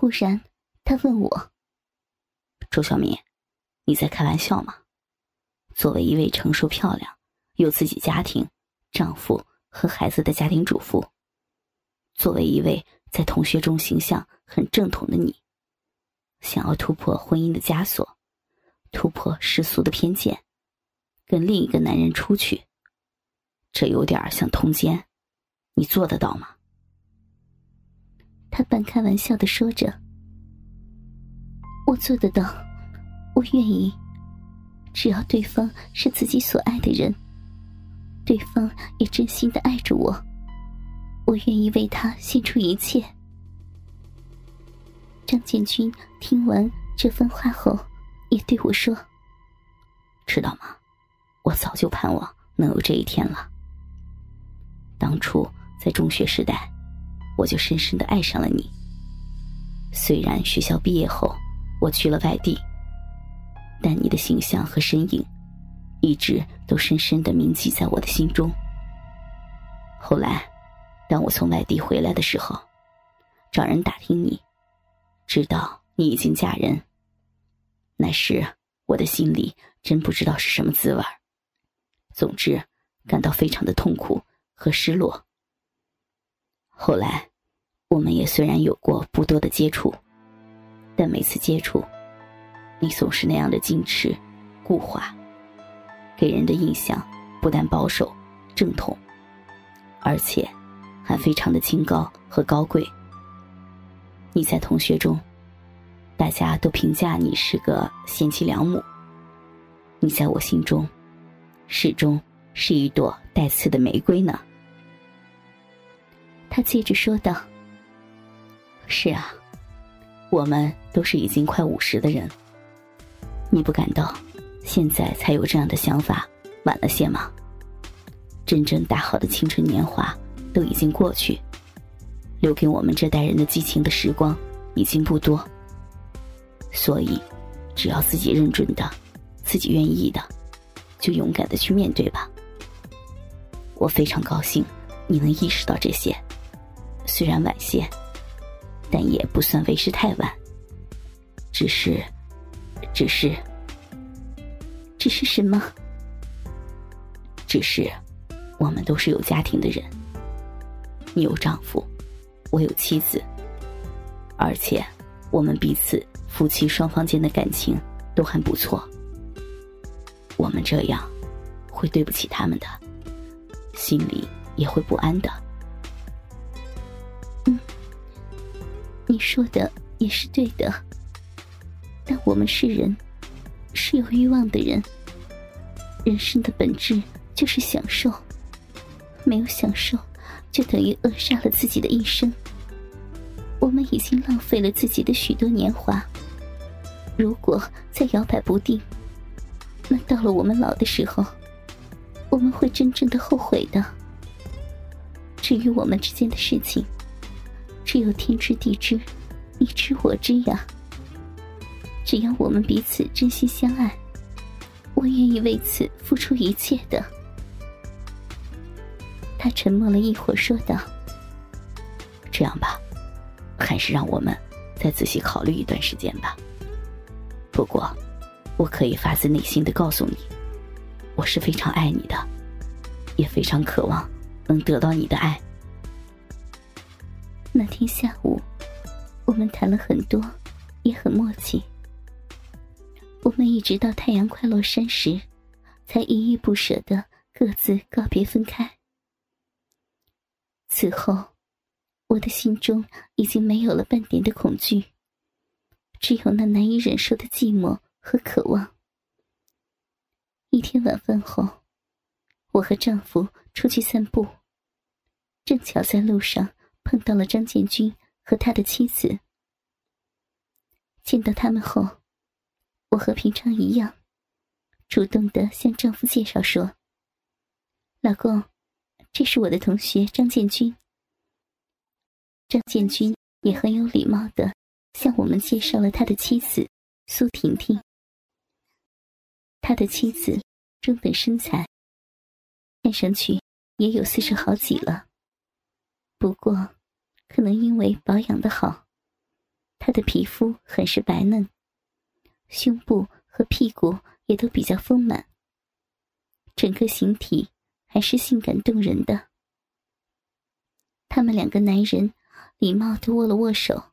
忽然，他问我：“周小敏，你在开玩笑吗？作为一位成熟、漂亮、有自己家庭、丈夫和孩子的家庭主妇，作为一位在同学中形象很正统的你，想要突破婚姻的枷锁，突破世俗的偏见，跟另一个男人出去，这有点像通奸，你做得到吗？”他半开玩笑的说着：“我做得到，我愿意。只要对方是自己所爱的人，对方也真心的爱着我，我愿意为他献出一切。”张建军听完这番话后，也对我说：“知道吗？我早就盼望能有这一天了。当初在中学时代。”我就深深的爱上了你。虽然学校毕业后我去了外地，但你的形象和身影，一直都深深的铭记在我的心中。后来，当我从外地回来的时候，找人打听你，知道你已经嫁人。那时我的心里真不知道是什么滋味总之，感到非常的痛苦和失落。后来，我们也虽然有过不多的接触，但每次接触，你总是那样的矜持、固化，给人的印象不但保守、正统，而且还非常的清高和高贵。你在同学中，大家都评价你是个贤妻良母；你在我心中，始终是一朵带刺的玫瑰呢。他接着说道：“是啊，我们都是已经快五十的人，你不感到现在才有这样的想法晚了些吗？真正大好的青春年华都已经过去，留给我们这代人的激情的时光已经不多。所以，只要自己认准的，自己愿意的，就勇敢的去面对吧。我非常高兴你能意识到这些。”虽然晚些，但也不算为时太晚。只是，只是，只是什么？只是，我们都是有家庭的人。你有丈夫，我有妻子，而且我们彼此夫妻双方间的感情都还不错。我们这样，会对不起他们的，心里也会不安的。你说的也是对的，但我们是人，是有欲望的人。人生的本质就是享受，没有享受，就等于扼杀了自己的一生。我们已经浪费了自己的许多年华，如果再摇摆不定，那到了我们老的时候，我们会真正的后悔的。至于我们之间的事情，只有天知地知，你知我知呀。只要我们彼此真心相爱，我愿意为此付出一切的。他沉默了一会儿，说道：“这样吧，还是让我们再仔细考虑一段时间吧。不过，我可以发自内心的告诉你，我是非常爱你的，也非常渴望能得到你的爱。”那天下午，我们谈了很多，也很默契。我们一直到太阳快落山时，才依依不舍的各自告别分开。此后，我的心中已经没有了半点的恐惧，只有那难以忍受的寂寞和渴望。一天晚饭后，我和丈夫出去散步，正巧在路上。碰到了张建军和他的妻子。见到他们后，我和平常一样，主动的向丈夫介绍说：“老公，这是我的同学张建军。”张建军也很有礼貌的向我们介绍了他的妻子苏婷婷。他的妻子中等身材，看上去也有四十好几了，不过。可能因为保养的好，她的皮肤很是白嫩，胸部和屁股也都比较丰满，整个形体还是性感动人的。他们两个男人礼貌的握了握手，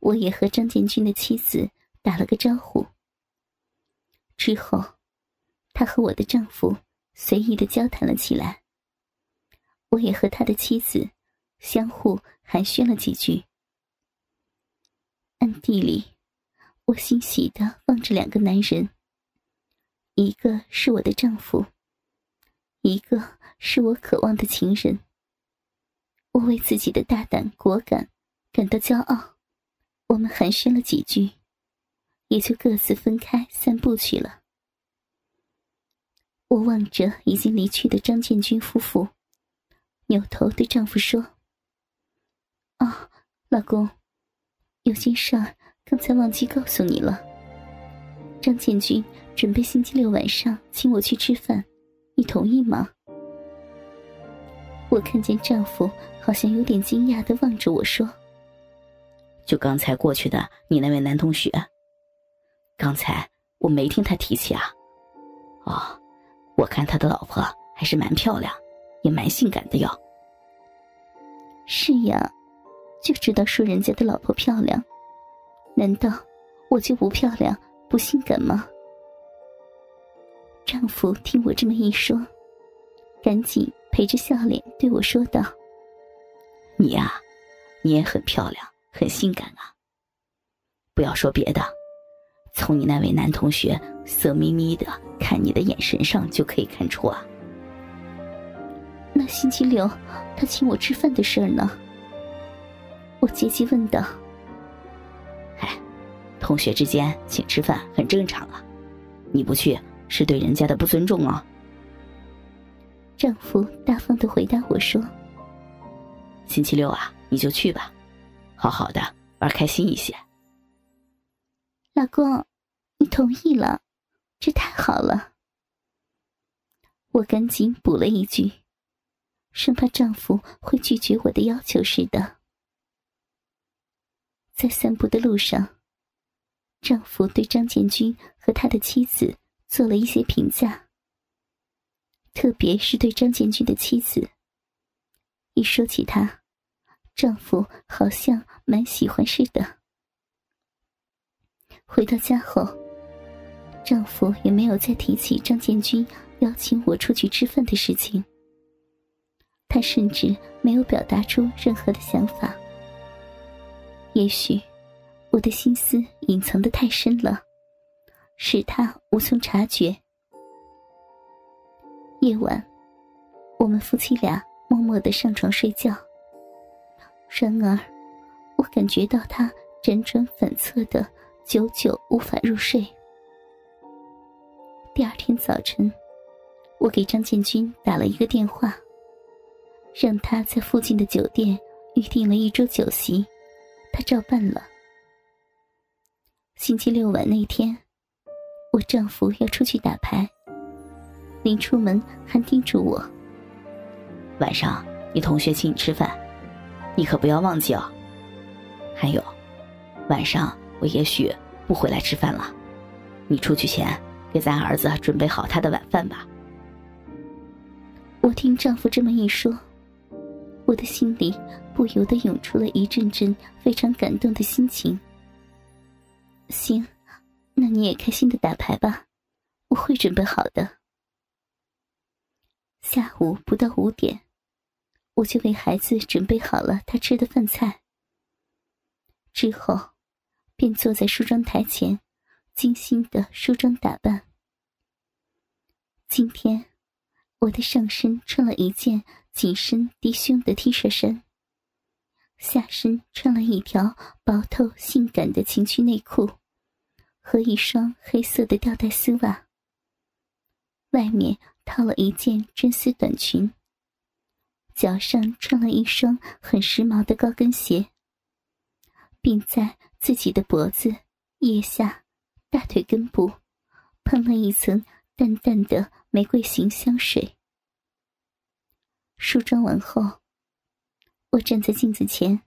我也和张建军的妻子打了个招呼。之后，他和我的丈夫随意的交谈了起来。我也和他的妻子相互寒暄了几句。暗地里，我欣喜的望着两个男人，一个是我的丈夫，一个是我渴望的情人。我为自己的大胆果敢感到骄傲。我们寒暄了几句，也就各自分开散步去了。我望着已经离去的张建军夫妇，扭头对丈夫说：“啊，老公，有件事儿刚才忘记告诉你了。张建军准备星期六晚上请我去吃饭，你同意吗？”我看见丈夫好像有点惊讶的望着我说：“就刚才过去的你那位男同学，刚才我没听他提起啊。哦，我看他的老婆还是蛮漂亮，也蛮性感的哟。”“是呀，就知道说人家的老婆漂亮，难道我就不漂亮、不性感吗？”丈夫听我这么一说，赶紧。陪着笑脸对我说道：“你呀，你也很漂亮，很性感啊。不要说别的，从你那位男同学色眯眯的看你的眼神上就可以看出啊。那星期六他请我吃饭的事儿呢？”我借机问道。“哎，同学之间请吃饭很正常啊，你不去是对人家的不尊重啊。”丈夫大方的回答我说：“星期六啊，你就去吧，好好的玩开心一些。”老公，你同意了，这太好了。我赶紧补了一句，生怕丈夫会拒绝我的要求似的。在散步的路上，丈夫对张建军和他的妻子做了一些评价。特别是对张建军的妻子，一说起她，丈夫好像蛮喜欢似的。回到家后，丈夫也没有再提起张建军邀请我出去吃饭的事情。他甚至没有表达出任何的想法。也许我的心思隐藏的太深了，使他无从察觉。夜晚，我们夫妻俩默默的上床睡觉。然而，我感觉到他辗转反侧的，久久无法入睡。第二天早晨，我给张建军打了一个电话，让他在附近的酒店预订了一桌酒席，他照办了。星期六晚那天，我丈夫要出去打牌。临出门还叮嘱我：“晚上你同学请你吃饭，你可不要忘记哦。还有，晚上我也许不回来吃饭了，你出去前给咱儿子准备好他的晚饭吧。”我听丈夫这么一说，我的心里不由得涌出了一阵阵非常感动的心情。行，那你也开心的打牌吧，我会准备好的。下午不到五点，我就为孩子准备好了他吃的饭菜。之后，便坐在梳妆台前，精心的梳妆打扮。今天，我的上身穿了一件紧身低胸的 T 恤衫，下身穿了一条薄透性感的情趣内裤，和一双黑色的吊带丝袜。外面。套了一件真丝短裙，脚上穿了一双很时髦的高跟鞋，并在自己的脖子、腋下、大腿根部喷了一层淡淡的玫瑰型香水。梳妆完后，我站在镜子前，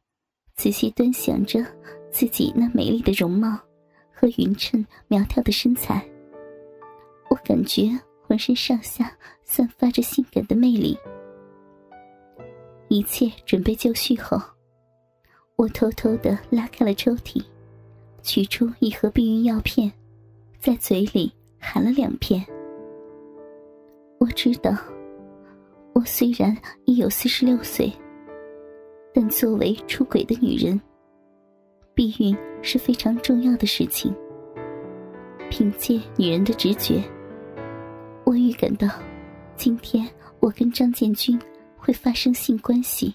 仔细端详着自己那美丽的容貌和匀称苗条的身材，我感觉浑身上下散发着性感的魅力。一切准备就绪后，我偷偷的拉开了抽屉，取出一盒避孕药片，在嘴里含了两片。我知道，我虽然已有四十六岁，但作为出轨的女人，避孕是非常重要的事情。凭借女人的直觉，我预感到，今天我跟张建军会发生性关系。